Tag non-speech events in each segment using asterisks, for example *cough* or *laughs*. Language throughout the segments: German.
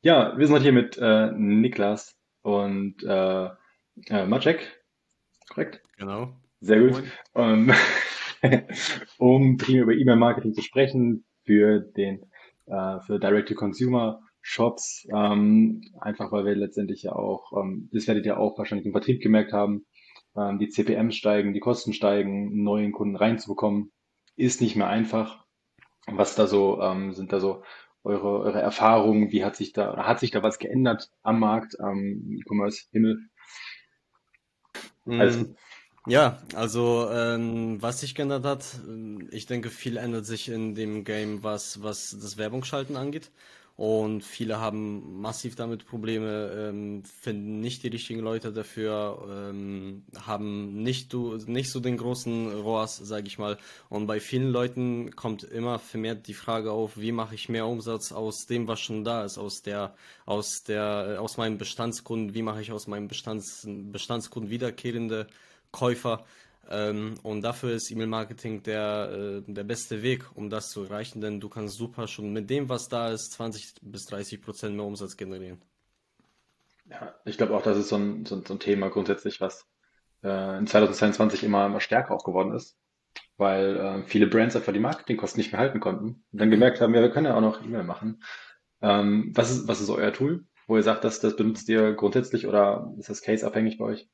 Ja, wir sind heute hier mit äh, Niklas und äh, äh, Maciek, korrekt? Genau. Sehr gut. Moin. Ähm, *laughs* um primär über E-Mail-Marketing zu sprechen für den äh, für Direct-to-Consumer-Shops, ähm, einfach weil wir letztendlich ja auch, ähm, das werdet ihr auch wahrscheinlich im Vertrieb gemerkt haben, ähm, die CPMs steigen, die Kosten steigen, neuen Kunden reinzubekommen, ist nicht mehr einfach. Was da so, ähm, sind da so eure, eure Erfahrungen? Wie hat sich da, hat sich da was geändert am Markt, am E-Commerce-Himmel? Alles Mm, gut. Ja, also ähm, was sich geändert hat, ähm, ich denke, viel ändert sich in dem Game, was, was das Werbungsschalten angeht. Und viele haben massiv damit Probleme, ähm, finden nicht die richtigen Leute dafür, ähm, haben nicht, du, nicht so den großen ROAS, sage ich mal. Und bei vielen Leuten kommt immer vermehrt die Frage auf, wie mache ich mehr Umsatz aus dem, was schon da ist, aus der, aus der, äh, aus meinen Bestandskunden, wie mache ich aus meinem Bestands, Bestandskunden wiederkehrende Käufer. Ähm, und dafür ist E-Mail-Marketing der, äh, der beste Weg, um das zu erreichen, denn du kannst super schon mit dem, was da ist, 20 bis 30 Prozent mehr Umsatz generieren. Ja, ich glaube auch, das ist so ein, so so ein Thema grundsätzlich, was äh, in 2022 immer, immer stärker auch geworden ist, weil äh, viele Brands einfach die Marketingkosten nicht mehr halten konnten und dann gemerkt haben, ja, wir können ja auch noch E-Mail machen. Ähm, was ist, was ist euer Tool, wo ihr sagt, das, das benutzt ihr grundsätzlich oder ist das case-abhängig bei euch?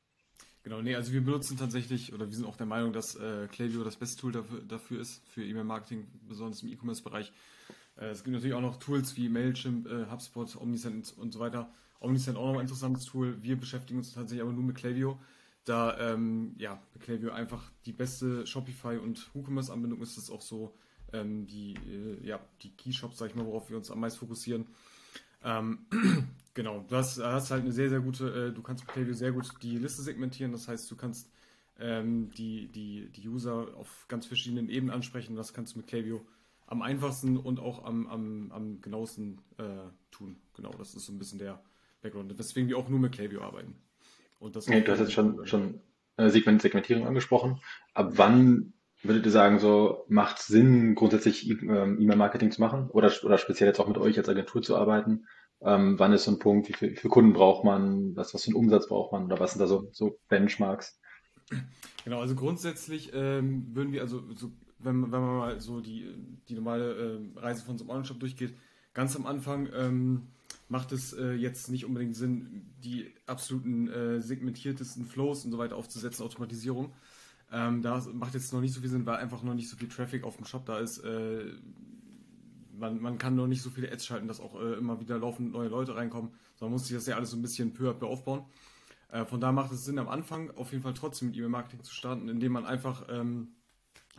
Genau, nee, also wir benutzen tatsächlich, oder wir sind auch der Meinung, dass äh, Klaviyo das beste Tool dafür, dafür ist, für E-Mail-Marketing, besonders im E-Commerce-Bereich. Äh, es gibt natürlich auch noch Tools wie Mailchimp, äh, HubSpot, Omnisend und so weiter. Omnisend auch noch ein interessantes Tool. Wir beschäftigen uns tatsächlich aber nur mit Klaviyo, da ähm, ja, Klaviyo einfach die beste Shopify- und WooCommerce-Anbindung ist. Das ist auch so ähm, die, äh, ja, die Keyshops, sag ich mal, worauf wir uns am meisten fokussieren. Ähm, *clears throat* genau, du hast, hast halt eine sehr, sehr gute, äh, du kannst mit Klaviyo sehr gut die Liste segmentieren. Das heißt, du kannst ähm, die, die, die User auf ganz verschiedenen Ebenen ansprechen. Das kannst du mit Klaviyo am einfachsten und auch am, am, am genauesten äh, tun. Genau, das ist so ein bisschen der Background. Weswegen wir auch nur mit Klaviyo arbeiten. Und das auch du hast jetzt schon, schon äh, Segment, Segmentierung angesprochen. Ab wann würdet ihr sagen, so macht Sinn, grundsätzlich ähm, E-Mail-Marketing zu machen oder, oder speziell jetzt auch mit euch als Agentur zu arbeiten? Ähm, wann ist so ein Punkt, wie viel, wie viele Kunden braucht man, was, was für einen Umsatz braucht man oder was sind da so, so Benchmarks? Genau, also grundsätzlich ähm, würden wir, also so, wenn, wenn man mal so die, die normale äh, Reise von so einem Online-Shop durchgeht, ganz am Anfang ähm, macht es äh, jetzt nicht unbedingt Sinn, die absoluten äh, segmentiertesten Flows und so weiter aufzusetzen, Automatisierung. Ähm, da macht jetzt noch nicht so viel Sinn, weil einfach noch nicht so viel Traffic auf dem Shop da ist. Äh, man, man kann noch nicht so viele Ads schalten, dass auch äh, immer wieder laufend neue Leute reinkommen. sondern muss sich das ja alles so ein bisschen peu à peu aufbauen. Äh, von da macht es Sinn, am Anfang auf jeden Fall trotzdem mit E-Mail-Marketing zu starten, indem man einfach ähm,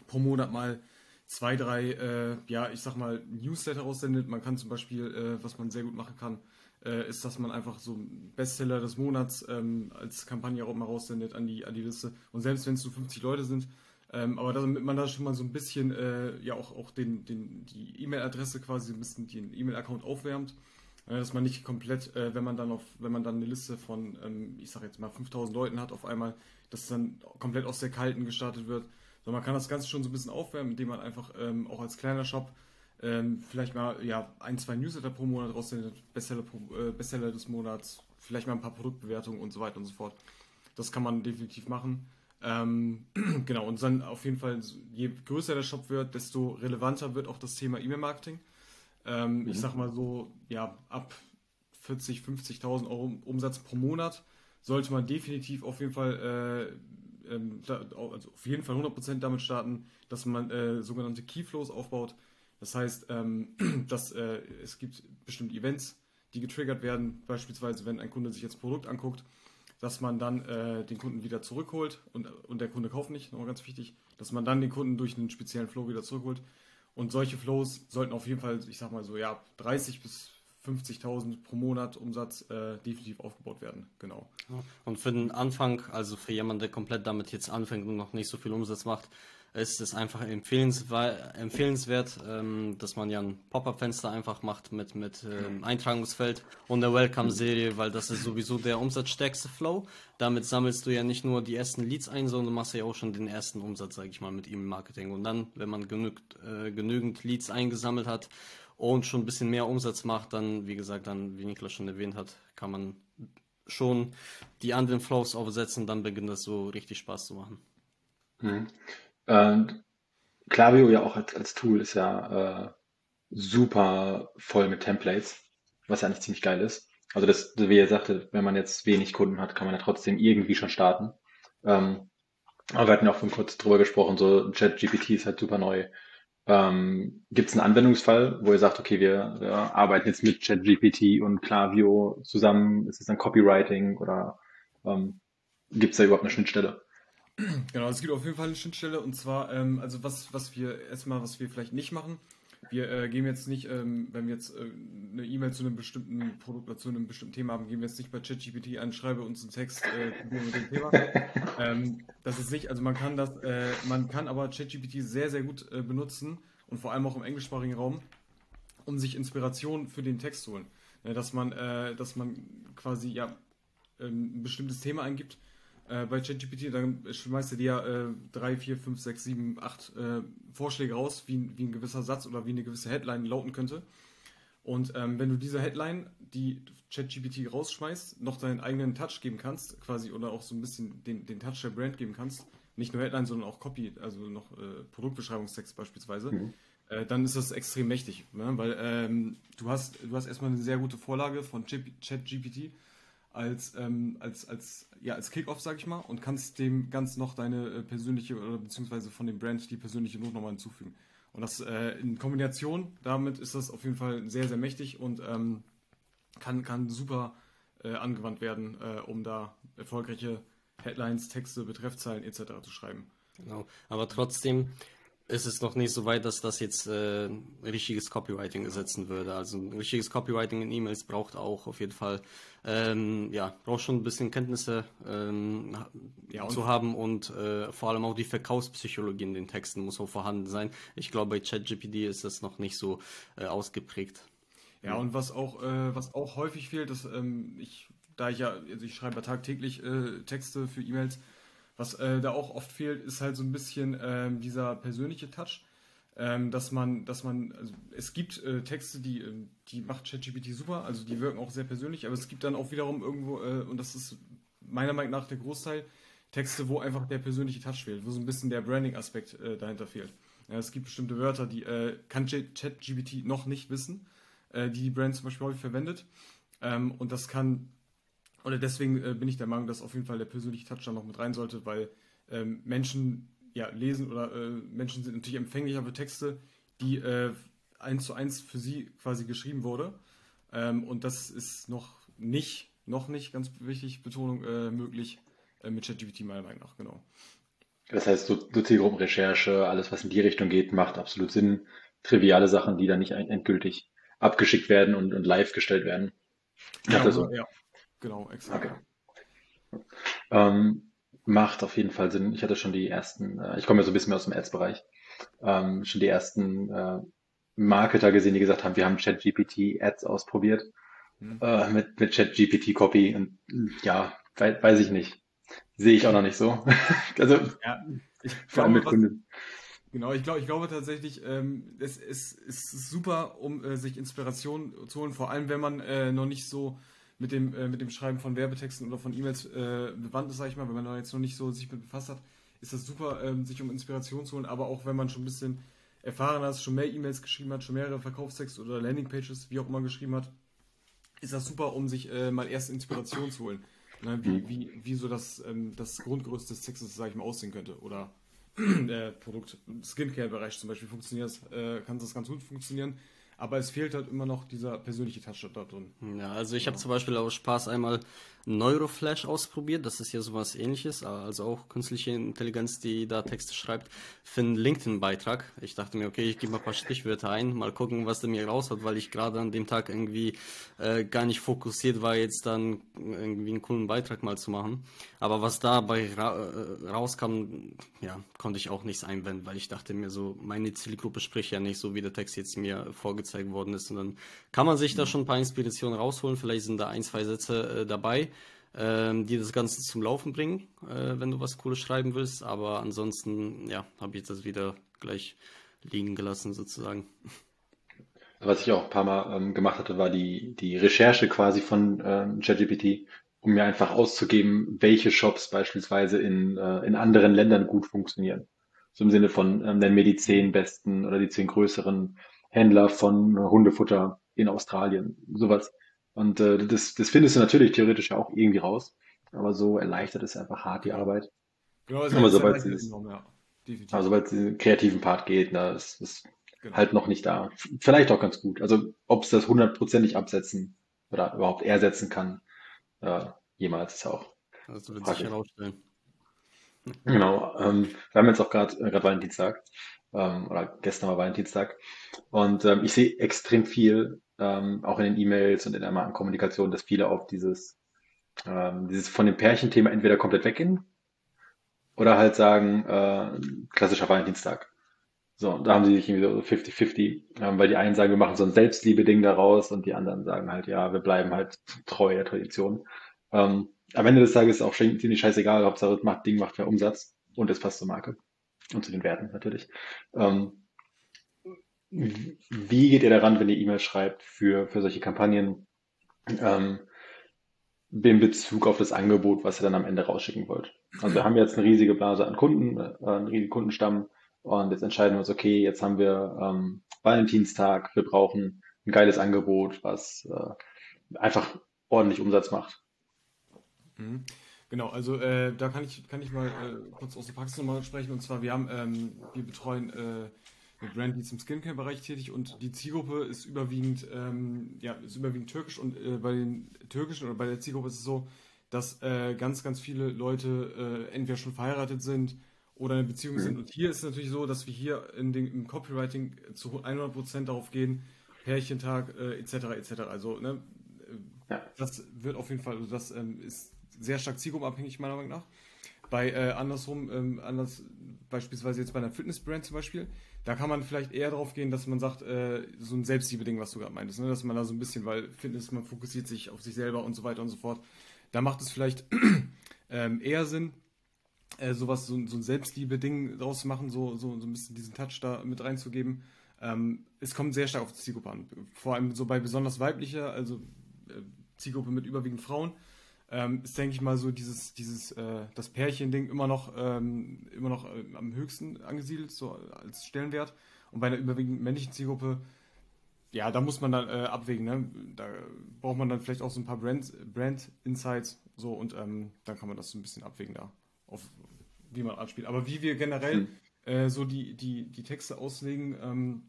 pro Monat mal zwei, drei, äh, ja, ich sag mal, Newsletter aussendet. Man kann zum Beispiel, äh, was man sehr gut machen kann, äh, ist, dass man einfach so Bestseller des Monats ähm, als Kampagne auch mal raussendet an die, an die Liste. Und selbst wenn es nur 50 Leute sind, ähm, aber damit man da schon mal so ein bisschen, äh, ja, auch, auch den, den, die E-Mail-Adresse quasi ein bisschen den E-Mail-Account aufwärmt, äh, dass man nicht komplett, äh, wenn man dann auf, wenn man dann eine Liste von, ähm, ich sag jetzt mal 5000 Leuten hat auf einmal, dass dann komplett aus der Kalten gestartet wird. sondern man kann das Ganze schon so ein bisschen aufwärmen, indem man einfach ähm, auch als kleiner Shop ähm, vielleicht mal ja, ein, zwei Newsletter pro Monat raussendet, Bestseller, pro, äh, Bestseller des Monats, vielleicht mal ein paar Produktbewertungen und so weiter und so fort. Das kann man definitiv machen. Ähm, *clears throat* genau, und dann auf jeden Fall, je größer der Shop wird, desto relevanter wird auch das Thema E-Mail-Marketing. Ähm, ich Mhm. sag mal so, ja, ab 40, 50.000 Euro Umsatz pro Monat sollte man definitiv auf jeden Fall, äh, ähm, also auf jeden Fall 100% damit starten, dass man äh, sogenannte Keyflows aufbaut. Das heißt, ähm, *clears throat* dass äh, es gibt bestimmte Events, die getriggert werden, beispielsweise wenn ein Kunde sich jetzt ein Produkt anguckt, dass man dann äh, den Kunden wieder zurückholt und, und der Kunde kauft nicht, nochmal ganz wichtig, dass man dann den Kunden durch einen speziellen Flow wieder zurückholt. Und solche Flows sollten auf jeden Fall, ich sag mal so, ja, 30 bis 50.000 pro Monat Umsatz äh, definitiv aufgebaut werden. Genau. Und für den Anfang, also für jemanden, der komplett damit jetzt anfängt und noch nicht so viel Umsatz macht, ist es einfach empfehlenswert, ähm, dass man ja ein Pop-up-Fenster einfach macht mit, mit ähm, Eintragungsfeld und der Welcome-Serie, weil das ist sowieso der umsatzstärkste Flow. Damit sammelst du ja nicht nur die ersten Leads ein, sondern machst ja auch schon den ersten Umsatz, sage ich mal, mit E-Mail-Marketing. Und dann, wenn man genügend, äh, genügend Leads eingesammelt hat und schon ein bisschen mehr Umsatz macht, dann, wie gesagt, dann, wie Niklas schon erwähnt hat, kann man schon die anderen Flows aufsetzen, dann beginnt das so richtig Spaß zu machen. Mhm. Und Klaviyo ja auch als, als Tool ist ja äh, super voll mit Templates, was ja eigentlich ziemlich geil ist. Also das, wie ihr sagte, wenn man jetzt wenig Kunden hat, kann man ja trotzdem irgendwie schon starten. Ähm, aber wir hatten ja auch schon kurz drüber gesprochen, so ChatGPT ist halt super neu. Ähm, Gibt es einen Anwendungsfall, wo ihr sagt, okay, wir, wir arbeiten jetzt mit ChatGPT und Klaviyo zusammen? Ist es dann Copywriting oder ähm, gibt es da überhaupt eine Schnittstelle? Genau, es gibt auf jeden Fall eine Schnittstelle und zwar, ähm, also was, was wir erstmal, was wir vielleicht nicht machen, wir äh, gehen jetzt nicht, ähm, wenn wir jetzt äh, eine E-Mail zu einem bestimmten Produkt oder zu einem bestimmten Thema haben, gehen wir jetzt nicht bei ChatGPT an, schreibe uns einen Text äh, mit dem Thema. *laughs* ähm, das ist nicht, also man kann das, äh, man kann aber ChatGPT sehr, sehr gut äh, benutzen und vor allem auch im englischsprachigen Raum, um sich Inspiration für den Text zu holen. Ja, dass man, äh, dass man quasi ja ähm, ein bestimmtes Thema eingibt äh, bei ChatGPT, dann schmeißt er dir äh, drei, vier, fünf, sechs, sieben, acht äh, Vorschläge raus, wie, wie ein gewisser Satz oder wie eine gewisse Headline lauten könnte. Und ähm, wenn du diese Headline, die ChatGPT rausschmeißt, noch deinen eigenen Touch geben kannst, quasi, oder auch so ein bisschen den, den Touch der Brand geben kannst, nicht nur Headline, sondern auch Copy, also noch äh, Produktbeschreibungstext beispielsweise, mhm. äh, dann ist das extrem mächtig. Ne? Weil ähm, du hast, du hast erstmal eine sehr gute Vorlage von ChatGPT als, ähm, als, als, ja, als Kickoff, sag ich mal, und kannst dem ganz noch deine äh, persönliche oder beziehungsweise von dem Brand die persönliche Not nochmal hinzufügen. Und das äh, in Kombination damit ist das auf jeden Fall sehr, sehr mächtig und ähm, kann, kann super äh, angewandt werden, äh, um da erfolgreiche Headlines, Texte, Betreffzeilen etc. zu schreiben. Genau. Aber trotzdem ist es noch nicht so weit, dass das jetzt äh, richtiges Copywriting ersetzen würde. Also ein richtiges Copywriting in E-Mails braucht auch auf jeden Fall, ähm, ja, braucht schon ein bisschen Kenntnisse ähm, ja, zu haben und äh, vor allem auch die Verkaufspsychologie in den Texten muss auch vorhanden sein. Ich glaube, bei ChatGPT ist das noch nicht so äh, ausgeprägt. Ja, und was auch, äh, was auch häufig fehlt, ist, ähm, ich, da ich ja, also ich schreibe ja tagtäglich äh, Texte für E-Mails, was äh, da auch oft fehlt, ist halt so ein bisschen ähm, dieser persönliche Touch. Ähm, dass man, dass man, also es gibt äh, Texte, die, ähm, die macht ChatGPT super, also die wirken auch sehr persönlich, aber es gibt dann auch wiederum irgendwo, äh, und das ist meiner Meinung nach der Großteil, Texte, wo einfach der persönliche Touch fehlt, wo so ein bisschen der Branding-Aspekt äh, dahinter fehlt. Ja, es gibt bestimmte Wörter, die äh, kann ChatGPT noch nicht wissen, äh, die die Brand zum Beispiel häufig verwendet. Ähm, und das kann oder deswegen äh, bin ich der Meinung, dass auf jeden Fall der persönliche Touch da noch mit rein sollte, weil ähm, Menschen ja lesen oder äh, Menschen sind natürlich empfänglicher für Texte, die äh, eins zu eins für sie quasi geschrieben wurde. Ähm, und das ist noch nicht, noch nicht, ganz wichtig, Betonung, äh, möglich äh, mit ChatGPT meiner Meinung nach, genau. Das heißt, so, so Zielgruppenrecherche, alles, was in die Richtung geht, macht absolut Sinn. Triviale Sachen, die dann nicht endgültig abgeschickt werden und, und live gestellt werden. Ja, also, ja, Genau, exakt. Okay. Ähm, macht auf jeden Fall Sinn. Ich hatte schon die ersten, äh, ich komme ja so ein bisschen mehr aus dem Ads-Bereich, ähm, schon die ersten äh, Marketer gesehen, die gesagt haben, wir haben ChatGPT Ads ausprobiert mhm. äh, mit, mit ChatGPT Copy und ja, we weiß ich nicht. Sehe ich auch noch nicht so. *laughs* also ja, *laughs* vor allem mit Kunden. Genau, ich glaube, ich glaube tatsächlich, ähm, es, es, es ist super, um äh, sich Inspiration zu holen, vor allem wenn man äh, noch nicht so mit dem, äh, mit dem Schreiben von Werbetexten oder von E-Mails äh, bewandt ist, sag ich mal, wenn man da jetzt noch nicht so sich mit befasst hat, ist das super, ähm, sich um Inspiration zu holen, aber auch wenn man schon ein bisschen erfahrener ist, schon mehr E-Mails geschrieben hat, schon mehrere Verkaufstexte oder Landingpages, wie auch immer geschrieben hat, ist das super, um sich äh, mal erste Inspiration zu holen. Ne, wie, mhm. wie, wie so das, ähm, das Grundgerüst des Textes, sag ich mal, aussehen könnte. Oder der *clears throat* Produkt, Skincare-Bereich zum Beispiel funktioniert, äh, kann das ganz gut funktionieren. Aber es fehlt halt immer noch dieser persönliche Touch da drin. Ja, also ich habe zum Beispiel aus Spaß einmal Neuroflash ausprobiert. Das ist ja sowas ähnliches, also auch künstliche Intelligenz, die da Texte schreibt, für einen LinkedIn-Beitrag. Ich dachte mir, okay, ich gebe mal ein paar Stichwörter ein, mal gucken, was der mir raus hat, weil ich gerade an dem Tag irgendwie äh, gar nicht fokussiert war, jetzt dann irgendwie einen coolen Beitrag mal zu machen. Aber was dabei ra äh, rauskam, ja, konnte ich auch nichts einwenden, weil ich dachte mir so, meine Zielgruppe spricht ja nicht so, wie der Text jetzt mir vorgezeigt worden ist. Und dann kann man sich da schon ein paar Inspirationen rausholen. Vielleicht sind da ein, zwei Sätze äh, dabei ähm, die das Ganze zum Laufen bringen, äh, wenn du was Cooles schreiben willst. Aber ansonsten, ja, habe ich das wieder gleich liegen gelassen sozusagen. Was ich auch ein paar Mal ähm, gemacht hatte, war die, die Recherche quasi von ähm, ChatGPT, um mir einfach auszugeben, welche Shops beispielsweise in, äh, in anderen Ländern gut funktionieren. So im Sinne von, ähm, nenn mir die zehn besten oder die zehn größeren Händler von Hundefutter in Australien. Sowas. Und äh, das, das findest du natürlich theoretisch auch irgendwie raus. Aber so erleichtert es einfach hart die Arbeit. Genau, also aber sobald es ja, aber sobald es den kreativen Part geht, na, ist es genau. halt noch nicht da. Vielleicht auch ganz gut. Also ob es das hundertprozentig absetzen oder überhaupt ersetzen kann, äh, jemals ist auch. Das wird sich herausstellen. *laughs* Genau. Ähm, wir haben jetzt auch gerade äh, Valentinstag ähm, oder gestern war Valentinstag und ähm, ich sehe extrem viel ähm, auch in den E-Mails und in der Markenkommunikation, dass viele auf dieses, ähm, dieses von dem Pärchenthema entweder komplett weggehen oder halt sagen, äh, klassischer Valentinstag. So, da haben sie sich irgendwie so 50-50, ähm, weil die einen sagen, wir machen so ein Selbstliebe-Ding daraus und die anderen sagen halt, ja, wir bleiben halt treu der Tradition. Ähm, am Ende des Tages ist auch ziemlich scheißegal, Hauptsache das macht, Ding macht mehr Umsatz und es passt zur Marke und zu den Werten natürlich. Ähm, wie geht ihr daran, wenn ihr E-Mails schreibt für, für solche Kampagnen, ähm, in Bezug auf das Angebot, was ihr dann am Ende rausschicken wollt? Also wir haben jetzt eine riesige Blase an Kunden, äh, einen riesigen Kundenstamm und jetzt entscheiden wir uns, okay, jetzt haben wir ähm, Valentinstag, wir brauchen ein geiles Angebot, was äh, einfach ordentlich Umsatz macht. Mhm. Genau, also äh, da kann ich, kann ich mal äh, kurz aus der Praxis nochmal sprechen. Und zwar, wir haben, ähm, wir betreuen äh, eine Brand, die ist im Skincare-Bereich tätig und die Zielgruppe ist überwiegend, ähm, ja, ist überwiegend türkisch und äh, bei den türkischen oder bei der Zielgruppe ist es so, dass äh, ganz, ganz viele Leute äh, entweder schon verheiratet sind oder in Beziehung mhm. sind. Und hier ist es natürlich so, dass wir hier in den, im Copywriting zu 100% darauf gehen, Pärchentag äh, etc. etc. Also ne, äh, ja. das wird auf jeden Fall, also das ähm, ist sehr stark zielgruppenabhängig meiner Meinung nach. Bei äh, andersrum, ähm, anders beispielsweise jetzt bei einer Fitnessbrand zum Beispiel, da kann man vielleicht eher darauf gehen, dass man sagt, äh, so ein Selbstliebe-Ding, was du gerade meintest, ne? dass man da so ein bisschen, weil Fitness, man fokussiert sich auf sich selber und so weiter und so fort. Da macht es vielleicht *clears throat* ähm, eher Sinn, äh, sowas, so, so ein Selbstliebe-Ding draus zu machen, so, so, so ein bisschen diesen Touch da mit reinzugeben. Ähm, es kommt sehr stark auf die Zielgruppe an. Vor allem so bei besonders weiblicher, also äh, Zielgruppe mit überwiegend Frauen, ähm, ist, denke ich mal, so dieses, dieses, äh, das Pärchen-Ding immer noch, ähm, immer noch äh, am höchsten angesiedelt, so als Stellenwert. Und bei einer überwiegend männlichen Zielgruppe, ja, da muss man dann äh, abwägen, ne? Da braucht man dann vielleicht auch so ein paar Brand, Brand Insights, so, und ähm, dann kann man das so ein bisschen abwägen da, auf wie man anspielt. Aber wie wir generell mhm. so die, die, die Texte auslegen, ähm,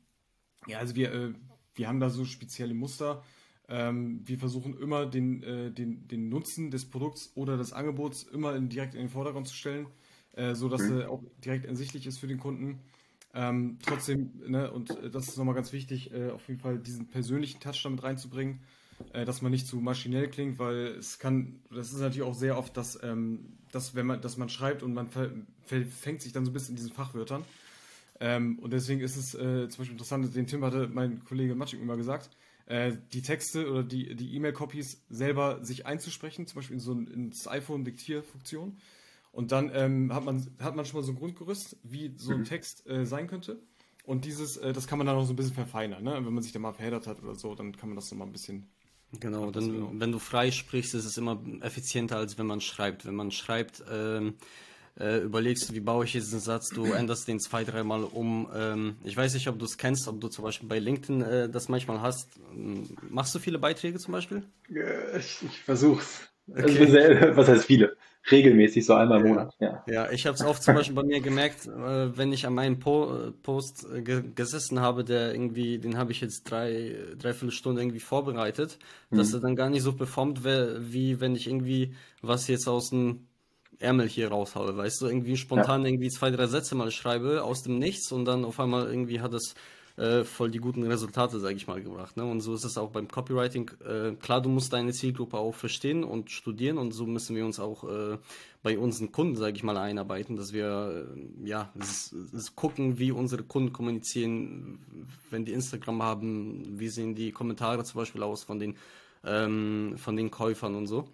ja, also wir, äh, wir haben da so spezielle Muster, ähm, wir versuchen immer den, äh, den, den Nutzen des Produkts oder des Angebots immer in, direkt in den Vordergrund zu stellen, äh, sodass mhm. er auch direkt ersichtlich ist für den Kunden. Ähm, trotzdem, ne, und äh, das ist nochmal ganz wichtig, äh, auf jeden Fall diesen persönlichen Touch damit reinzubringen, äh, dass man nicht zu maschinell klingt, weil es kann, das ist natürlich auch sehr oft, dass, ähm, dass wenn man, dass man schreibt und man fängt sich dann so ein bisschen in diesen Fachwörtern. Ähm, und deswegen ist es äh, zum Beispiel interessant, den Tim hatte mein Kollege Matschik immer gesagt, äh, die Texte oder die, die E-Mail-Copies selber sich einzusprechen, zum Beispiel in so ein, ins iPhone-Diktierfunktion. Und dann ähm, hat, man, hat man schon mal so ein Grundgerüst, wie so ein mhm. Text äh, sein könnte. Und dieses, äh, das kann man dann noch so ein bisschen verfeinern. Ne? Wenn man sich da mal verheddert hat oder so, dann kann man das noch mal ein bisschen Genau, dann, wenn du frei sprichst, ist es immer effizienter, als wenn man schreibt. Wenn man schreibt, ähm, äh, überlegst, wie baue ich jetzt einen Satz, du änderst den zwei, dreimal um. Ähm, ich weiß nicht, ob du es kennst, ob du zum Beispiel bei LinkedIn äh, das manchmal hast. Machst du viele Beiträge zum Beispiel? Ich, ich versuch's. Okay. Also, was heißt viele? regelmäßig, so einmal im Monat. Ja, ja ich habe es auch zum Beispiel bei mir gemerkt, äh, wenn ich an meinem po Post äh, ge gesessen habe, der irgendwie, den habe ich jetzt drei, dreiviertel Stunden irgendwie vorbereitet, mhm. dass er dann gar nicht so performt, wie wenn ich irgendwie was jetzt aus dem Ärmel hier raushaue, weißt du, irgendwie spontan ja. irgendwie zwei, drei Sätze mal schreibe aus dem Nichts und dann auf einmal irgendwie hat es äh, voll die guten Resultate, sage ich mal, gebracht. Ne? Und so ist es auch beim Copywriting. Äh, klar, du musst deine Zielgruppe auch verstehen und studieren und so müssen wir uns auch äh, bei unseren Kunden, sage ich mal, einarbeiten, dass wir äh, ja es, es gucken, wie unsere Kunden kommunizieren, wenn die Instagram haben, wie sehen die Kommentare zum Beispiel aus von den ähm, von den Käufern und so.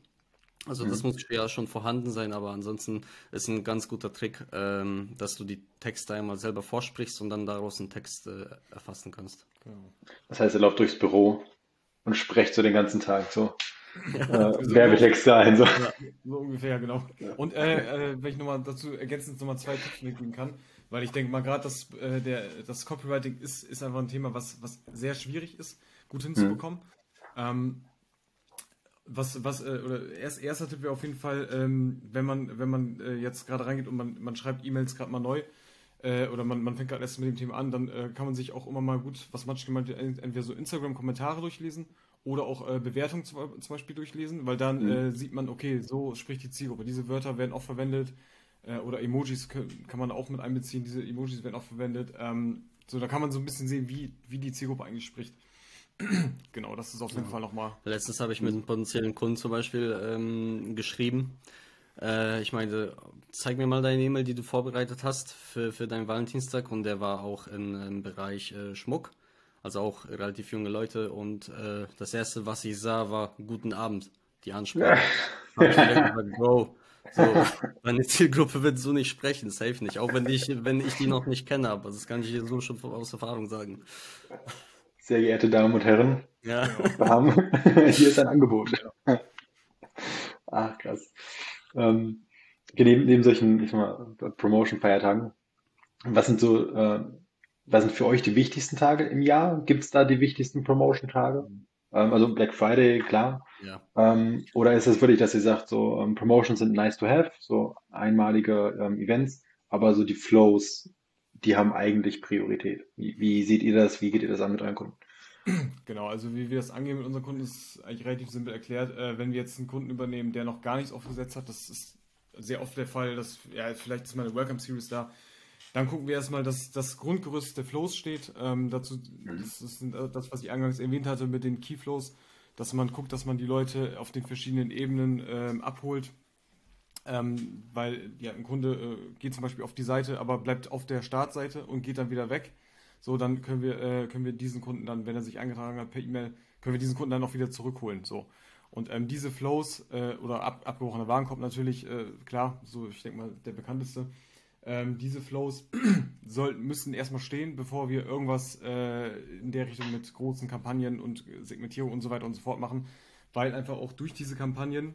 Also das mhm. muss ja schon vorhanden sein, aber ansonsten ist ein ganz guter Trick, ähm, dass du die Texte einmal selber vorsprichst und dann daraus einen Text äh, erfassen kannst. Genau. Das heißt, er läuft durchs Büro und spricht so den ganzen Tag so. *laughs* Ja, äh, Werbetexte ein. So. Ja, so ungefähr, genau. Und äh, äh, wenn ich nochmal dazu ergänzend nochmal zwei Tipps mitgeben kann, weil ich denke mal gerade, dass äh, der, das Copywriting ist, ist einfach ein Thema, was, was sehr schwierig ist, gut hinzubekommen. Mhm. Ähm, was, was, äh, oder erst, erster Tipp wäre auf jeden Fall, ähm, wenn man, wenn man äh, jetzt gerade reingeht und man, man schreibt E-Mails gerade mal neu, äh, oder man, man fängt gerade erst mit dem Thema an, dann äh, kann man sich auch immer mal gut, was manche gemeint entweder so Instagram-Kommentare durchlesen oder auch äh, Bewertungen zum, zum, Beispiel durchlesen, weil dann mhm. Äh, sieht man, okay, so spricht die Zielgruppe. Diese Wörter werden auch verwendet, oder Emojis kann, kann man auch mit einbeziehen, diese Emojis werden auch verwendet. Ähm, so, da kann man so ein bisschen sehen, wie, wie die Zielgruppe eigentlich spricht. *clears throat* genau, das ist auf jeden ja. Fall nochmal. Letztens habe ich mit einem potenziellen Kunden zum Beispiel ähm, geschrieben. Äh, ich meinte, zeig mir mal deine E-Mail, die du vorbereitet hast für, für deinen Valentinstag. Und der war auch in, im Bereich äh, Schmuck. Also auch relativ junge Leute. Und äh, das erste, was ich sah, war Guten Abend. Die Ansprache. *laughs* Ja. ich gesagt, Bro, so, meine Zielgruppe wird so nicht sprechen, safe nicht. Auch wenn ich, wenn ich die noch nicht kenne, aber das kann ich dir so schon aus Erfahrung sagen. Sehr geehrte Damen und Herren, ja. wir haben, *laughs* hier ist ein Angebot. Ach, krass. Ähm, neben, neben solchen, Promotion-Feiertagen, was sind so, äh, was sind für euch die wichtigsten Tage im Jahr? Gibt es da die wichtigsten Promotion-Tage? Ähm, also Black Friday, klar. Ja. Ähm, oder ist es wirklich, dass ihr sagt, so ähm, Promotions sind nice to have, so einmalige ähm, Events, aber so die Flows die haben eigentlich Priorität. Wie, wie seht ihr das? Wie geht ihr das an mit euren Kunden? Genau, also wie wir das angehen mit unseren Kunden, ist eigentlich relativ simpel erklärt. Äh, wenn wir jetzt einen Kunden übernehmen, der noch gar nichts aufgesetzt hat, das ist sehr oft der Fall, dass, ja, vielleicht ist meine Welcome Series da, dann gucken wir erstmal, dass das Grundgerüst der Flows steht. Ähm, dazu, mhm. das ist das, was ich eingangs erwähnt hatte mit den Key Flows, dass man guckt, dass man die Leute auf den verschiedenen Ebenen ähm, abholt ähm, weil ja, ein Kunde äh, geht zum Beispiel auf die Seite, aber bleibt auf der Startseite und geht dann wieder weg. So, dann können wir, äh, können wir diesen Kunden dann, wenn er sich eingetragen hat per E-Mail, können wir diesen Kunden dann auch wieder zurückholen. So. Und ähm, diese Flows äh, oder ab, abgebrochener Warenkorb natürlich, äh, klar, so ich denke mal der bekannteste. Ähm, diese Flows *clears throat* sollten, müssen erstmal stehen, bevor wir irgendwas äh, in der Richtung mit großen Kampagnen und Segmentierung und so weiter und so fort machen, weil einfach auch durch diese Kampagnen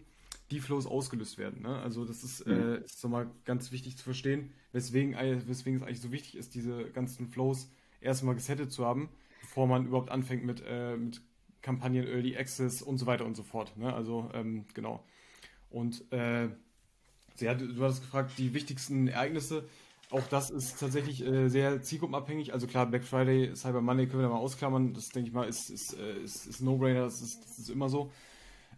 die Flows ausgelöst werden. Ne? Also das ist, mhm. äh, ist nochmal ganz wichtig zu verstehen, weswegen, weswegen es eigentlich so wichtig ist, diese ganzen Flows erstmal gesettet zu haben, bevor man überhaupt anfängt mit, äh, mit Kampagnen, Early Access und so weiter und so fort. Ne? Also ähm, genau. Und äh, du, du hast gefragt, die wichtigsten Ereignisse. Auch das ist tatsächlich äh, sehr zielgruppenabhängig. Also klar, Black Friday, Cyber Monday können wir da mal ausklammern. Das denke ich mal ist, ist, äh, ist, ist No-Brainer, das ist, das ist immer so.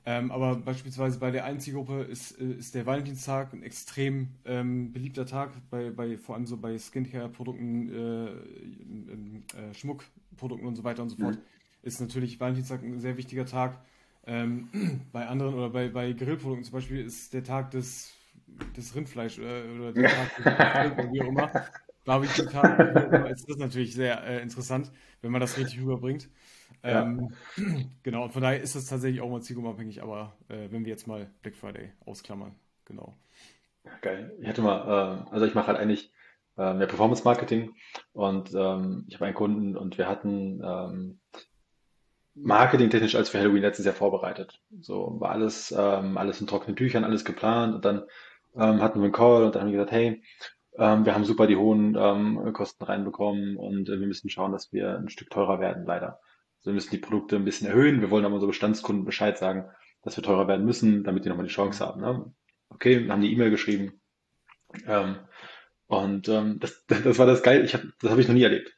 Ähm, aber beispielsweise bei der einen Zielgruppe ist, äh, ist der Valentinstag ein extrem ähm, beliebter Tag, bei, bei, vor allem so bei Skincare-Produkten, äh, äh, Schmuckprodukten und so weiter und so fort. Mhm. Ist natürlich Valentinstag ein sehr wichtiger Tag. Ähm, *clears throat* bei anderen oder bei, bei Grillprodukten zum Beispiel ist der Tag des, des Rindfleisch oder, oder der Tag des wie auch immer. *laughs* Barbecue-Tag ist das natürlich sehr äh, interessant, wenn man das richtig rüberbringt. Ja. Ähm, *clears throat* genau, und von daher ist das tatsächlich auch mal zielgruppenabhängig, aber äh, wenn wir jetzt mal Black Friday ausklammern, genau. Geil. Ich hatte mal, äh, also ich mache halt eigentlich äh, mehr Performance Marketing und ähm, ich habe einen Kunden und wir hatten ähm, marketingtechnisch als für Halloween letztes Jahr vorbereitet. So war alles, ähm, alles in trockenen Tüchern, alles geplant und dann ähm, hatten wir einen Call und dann haben wir gesagt, hey, ähm, wir haben super die hohen ähm, Kosten reinbekommen und äh, wir müssen schauen, dass wir ein Stück teurer werden, leider. Also wir müssen die Produkte ein bisschen erhöhen. Wir wollen aber unsere Bestandskunden Bescheid sagen, dass wir teurer werden müssen, damit die nochmal die Chance haben. Ne? okay, haben die E-Mail geschrieben. Ähm, und ähm, das, *laughs* das war das geil. Ich hab, das habe ich noch nie erlebt.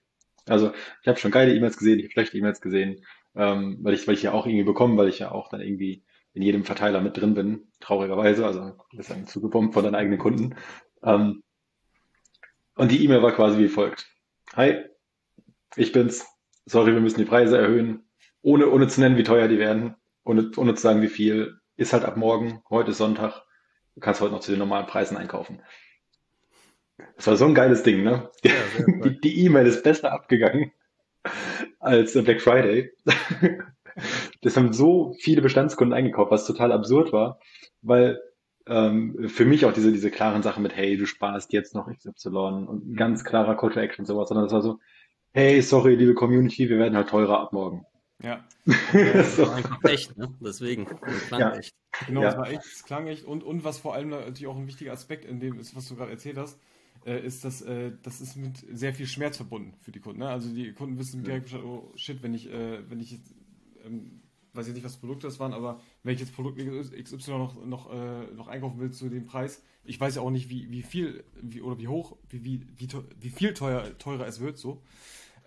Also ich habe schon geile E-Mails gesehen, ich habe schlechte E-Mails gesehen, ähm, weil ich, weil ich ja auch irgendwie bekomme, weil ich ja auch dann irgendwie in jedem Verteiler mit drin bin, traurigerweise. Also du bist dann zugebombt von deinen eigenen Kunden. Ähm, und die E-Mail war quasi wie folgt. Hi, ich bin's. Sorry, wir müssen die Preise erhöhen, ohne, ohne zu nennen, wie teuer die werden, ohne, ohne zu sagen, wie viel. Ist halt ab morgen, heute ist Sonntag, du kannst heute noch zu den normalen Preisen einkaufen. Das war so ein geiles Ding, ne? Ja, *laughs* die E-Mail ist besser abgegangen *laughs* als Black Friday. *laughs* Das haben so viele Bestandskunden eingekauft, was total absurd war, weil ähm, für mich auch diese, diese klaren Sachen mit, hey, du sparst jetzt noch XY und ein ganz klarer Call to Action und sowas, sondern das war so, hey, sorry, liebe Community, wir werden halt teurer ab morgen. Ja. *laughs* so. einfach echt, ne? Deswegen. Klang ja. echt. Genau, ja. es war echt, es klang echt. Und, und was vor allem natürlich auch ein wichtiger Aspekt in dem ist, was du gerade erzählt hast, äh, ist, dass äh, das ist mit sehr viel Schmerz verbunden für die Kunden. Ne? Also die Kunden wissen direkt, oh shit, wenn ich, äh, wenn ich ähm, weiß ich nicht, was Produkte das waren, aber wenn ich jetzt Produkt XY noch, noch, äh, noch einkaufen will zu dem Preis, ich weiß ja auch nicht, wie, wie viel wie, oder wie hoch, wie, wie, wie, wie viel teuer, teurer es wird, so.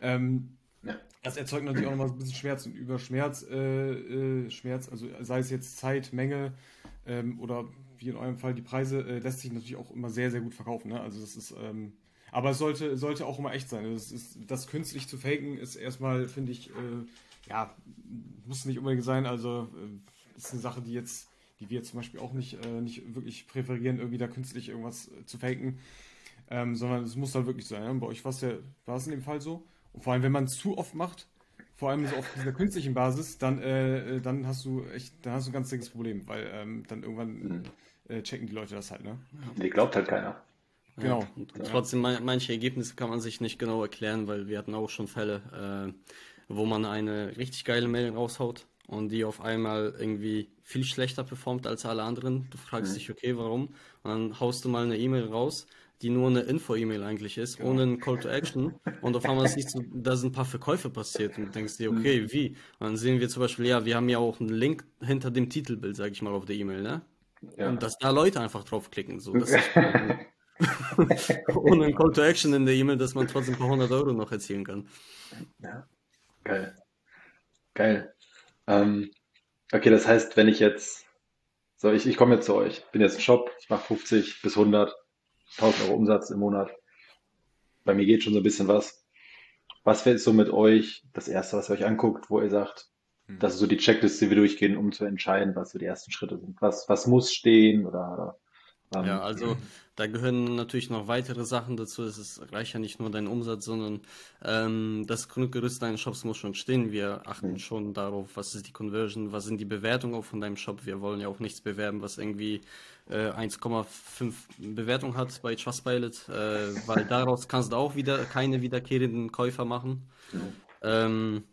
Ähm, ja. Das erzeugt natürlich auch nochmal ein bisschen Schmerz und über Schmerz, äh, äh, Schmerz, also sei es jetzt Zeit, Menge ähm, oder wie in eurem Fall die Preise, äh, lässt sich natürlich auch immer sehr, sehr gut verkaufen. Ne? Also das ist, ähm, aber es sollte, sollte auch immer echt sein. Das, ist, das künstlich zu faken ist erstmal, finde ich, äh, ja, muss nicht unbedingt sein. Also äh, ist eine Sache, die jetzt, die wir zum Beispiel auch nicht, äh, nicht wirklich präferieren, irgendwie da künstlich irgendwas zu faken. Ähm, sondern es muss da wirklich sein. Ne? Bei euch war es ja, war es in dem Fall so. Und vor allem, wenn man es zu oft macht, vor allem so auf dieser künstlichen Basis, dann, äh, dann hast du echt, dann hast du ein ganz dickes Problem, weil ähm, dann irgendwann mhm. äh, checken die Leute das halt, ne? Die glaubt halt keiner. Genau. Ja, und trotzdem, manche Ergebnisse kann man sich nicht genau erklären, weil wir hatten auch schon Fälle, äh, wo man eine richtig geile Mail raushaut und die auf einmal irgendwie viel schlechter performt als alle anderen. Du fragst mhm. dich, okay, warum? Und dann haust du mal eine E-Mail raus, die nur eine Info-E-Mail eigentlich ist, genau. ohne einen Call to Action. Und auf einmal siehst du, da sind ein paar Verkäufe passiert und denkst dir, okay, mhm. wie? Und dann sehen wir zum Beispiel, ja, wir haben ja auch einen Link hinter dem Titelbild, sag ich mal, auf der E-Mail, ne? Ja. Und dass da Leute einfach draufklicken. So, das ist, *laughs* ohne einen Call to Action in der E-Mail, dass man trotzdem ein paar hundert Euro noch erzielen kann. Ja. Geil. Geil. Ähm, okay, das heißt, wenn ich jetzt, so, ich, ich komme jetzt zu euch, bin jetzt ein Shop, ich mache 50 bis 100, 1000 Euro Umsatz im Monat. Bei mir geht schon so ein bisschen was. Was wäre so mit euch das Erste, was ihr euch anguckt, wo ihr sagt, hm. das ist so die Checkliste, die wir durchgehen, um zu entscheiden, was so die ersten Schritte sind? Was, was muss stehen oder, oder ähm, ja, also da gehören natürlich noch weitere Sachen dazu. Es ist, reicht ja nicht nur dein Umsatz, sondern ähm, das Grundgerüst deines Shops muss schon stehen. Wir achten mhm. schon darauf, was ist die Conversion, was sind die Bewertungen auch von deinem Shop. Wir wollen ja auch nichts bewerben, was irgendwie äh, 1,5 Bewertung hat bei Trustpilot, äh, weil daraus kannst du auch wieder keine wiederkehrenden Käufer machen. Mhm. Ähm,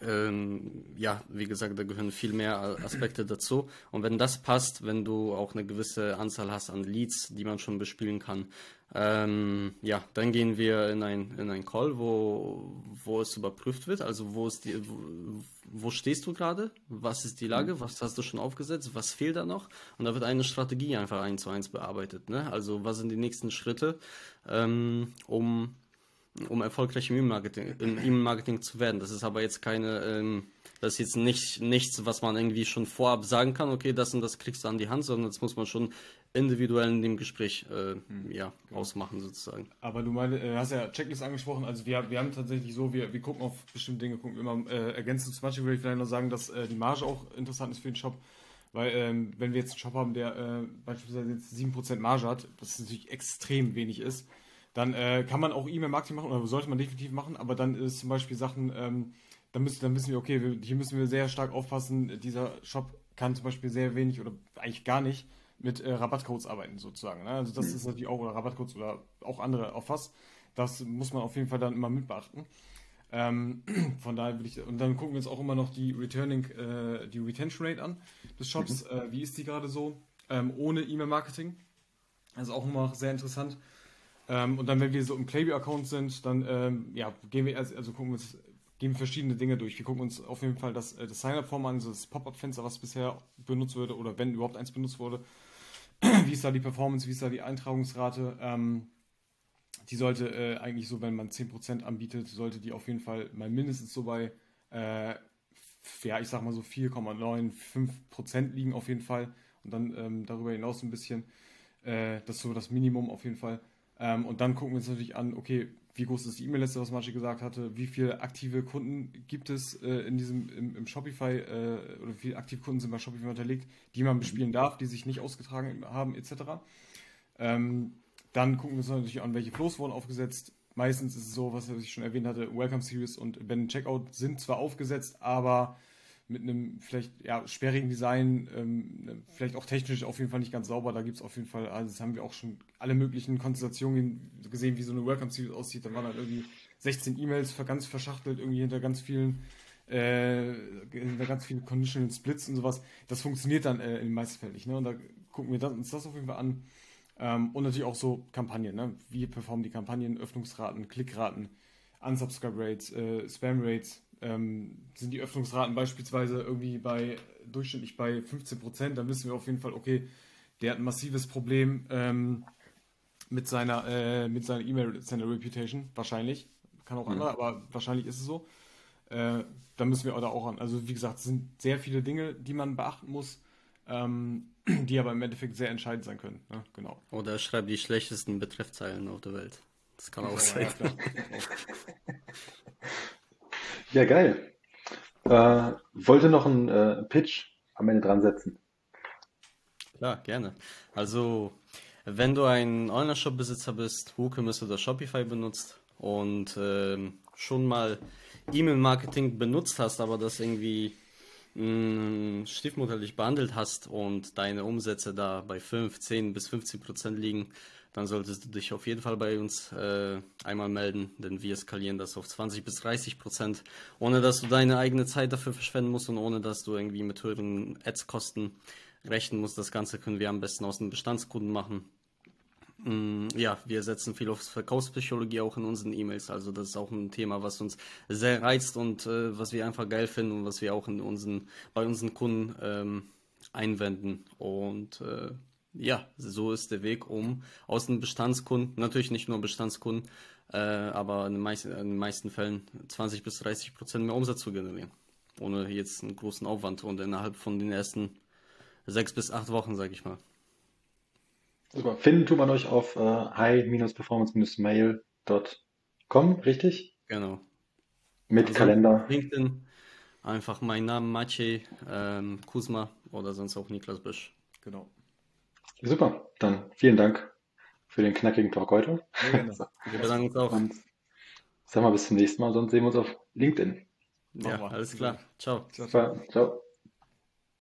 ähm, ja, wie gesagt, da gehören viel mehr Aspekte dazu. Und wenn das passt, wenn du auch eine gewisse Anzahl hast an Leads, die man schon bespielen kann, ähm, ja, dann gehen wir in ein, in ein Call, wo, wo es überprüft wird. Also wo ist die, wo, wo stehst du gerade? Was ist die Lage? Was hast du schon aufgesetzt? Was fehlt da noch? Und da wird eine Strategie einfach eins zu eins bearbeitet. Ne? Also was sind die nächsten Schritte, ähm, um um erfolgreich im E-Mail-Marketing, E-Mail-Marketing zu werden. Das ist aber jetzt keine, ähm, das ist jetzt nicht nichts, was man irgendwie schon vorab sagen kann, okay, das und das kriegst du an die Hand, sondern das muss man schon individuell in dem Gespräch äh, hm. ja, ausmachen sozusagen. Aber du meine, äh, hast ja Checklist angesprochen, also wir, wir haben tatsächlich so, wir, wir gucken auf bestimmte Dinge, gucken immer äh, ergänzend zum Beispiel würde ich vielleicht noch sagen, dass äh, die Marge auch interessant ist für den Shop. Weil, ähm, wenn wir jetzt einen Shop haben, der äh, beispielsweise jetzt 7% Marge hat, was natürlich extrem wenig ist, dann äh, kann man auch E-Mail-Marketing machen oder sollte man definitiv machen, aber dann ist zum Beispiel Sachen, ähm, dann, müssen, dann wissen wir, okay, wir, hier müssen wir sehr stark aufpassen, dieser Shop kann zum Beispiel sehr wenig oder eigentlich gar nicht mit äh, Rabattcodes arbeiten sozusagen. Ne? Also das mhm. ist natürlich auch, oder Rabattcodes oder auch andere auf was. Das muss man auf jeden Fall dann immer mit beachten. Ähm, *clears throat* von daher würde ich, und dann gucken wir uns auch immer noch die Returning, äh, die Retention Rate an des Shops. Mhm. Äh, wie ist die gerade so? Ähm, ohne E-Mail-Marketing. Das ist auch immer sehr interessant. Ähm, und dann, wenn wir so im Klaviyo-Account sind, dann ähm, ja, gehen wir also, also gucken uns gehen wir verschiedene Dinge durch. Wir gucken uns auf jeden Fall das, äh, das Sign-up-Form an, also das Pop-up-Fenster, was bisher benutzt wurde oder wenn überhaupt eins benutzt wurde. *clears throat* wie ist da die Performance, wie ist da die Eintragungsrate. Ähm, die sollte äh, eigentlich so, wenn man 10% anbietet, sollte die auf jeden Fall mal mindestens so bei, äh, ja, ich sag mal so 4,95% liegen auf jeden Fall. Und dann ähm, darüber hinaus ein bisschen. Äh, das ist so das Minimum auf jeden Fall. Ähm, und dann gucken wir uns natürlich an, okay, wie groß ist die E-Mail-Liste, was Marschi gesagt hatte, wie viele aktive Kunden gibt es äh, in diesem, im, im Shopify äh, oder wie viele aktive Kunden sind bei Shopify unterlegt, die man bespielen darf, die sich nicht ausgetragen haben, etc. Ähm, dann gucken wir uns natürlich an, welche Flows wurden aufgesetzt. Meistens ist es so, was ich schon erwähnt hatte, Welcome Series und Abandoned Checkout sind zwar aufgesetzt, aber mit einem vielleicht ja, sperrigen Design, ähm, vielleicht auch technisch auf jeden Fall nicht ganz sauber. Da gibt es auf jeden Fall, also das haben wir auch schon alle möglichen Konstellationen gesehen, wie so eine Welcome Series aussieht. Da waren dann irgendwie 16 E-Mails ganz verschachtelt, irgendwie hinter ganz vielen, äh, ganz vielen Conditional Splits und sowas. Das funktioniert dann äh, in den meisten Fällen nicht. Ne? Und da gucken wir das, uns das auf jeden Fall an. Ähm, und natürlich auch so Kampagnen. Ne? Wie performen die Kampagnen, Öffnungsraten, Klickraten, Unsubscribe Rates, äh, Spam Rates ähm, sind die Öffnungsraten beispielsweise irgendwie bei durchschnittlich bei 15 Prozent, dann wissen wir auf jeden Fall, okay, der hat ein massives Problem ähm, mit seiner äh, mit seiner E-Mail-Sender Reputation, wahrscheinlich. Kann auch mhm. andere, aber wahrscheinlich ist es so. Äh, da müssen wir da auch an. Also wie gesagt, es sind sehr viele Dinge, die man beachten muss, ähm, die aber im Endeffekt sehr entscheidend sein können. Ne? Genau. Oder schreibt die schlechtesten Betreffzeilen auf der Welt. Das kann auch sein. *laughs* Ja, Ja, geil. Äh, wollte noch einen äh, Pitch am Ende dran setzen. Klar, gerne. Also, wenn du ein Online-Shop-Besitzer bist, WooCommerce oder Shopify benutzt und äh, schon mal E-Mail-Marketing benutzt hast, aber das irgendwie mh, mm, stiefmutterlich behandelt hast und deine Umsätze da bei 5, 10 bis 15 Prozent liegen, dann solltest du dich auf jeden Fall bei uns äh, einmal melden, denn wir skalieren das auf 20 bis 30 Prozent, ohne dass du deine eigene Zeit dafür verschwenden musst und ohne dass du irgendwie mit höheren Ads-Kosten rechnen musst. Das Ganze können wir am besten aus den Bestandskunden machen. Mm, ja, wir setzen viel auf Verkaufspsychologie auch in unseren E-Mails. Also das ist auch ein Thema, was uns sehr reizt und äh, was wir einfach geil finden und was wir auch in unseren, bei unseren Kunden ähm, einwenden. Und äh, ja, so ist der Weg, um aus den Bestandskunden, natürlich nicht nur Bestandskunden, äh, aber in den, meisten, in den meisten Fällen 20 bis 30 Prozent mehr Umsatz zu generieren. Ohne jetzt einen großen Aufwand und innerhalb von den ersten sechs bis acht Wochen, sage ich mal. Super. Finden tut man euch auf äh, high-performance-mail.com, richtig? Genau. Mit also Kalender. LinkedIn, einfach mein Name Maciej ähm, Kuzma oder sonst auch Niklas Bisch. Genau. Super, dann vielen Dank für den knackigen Talk heute. Ja, *laughs* Wir bedanken uns auch. Und sag mal bis zum nächsten Mal, sonst sehen wir uns auf LinkedIn. Ja, alles klar. Ciao. Ciao. Ciao.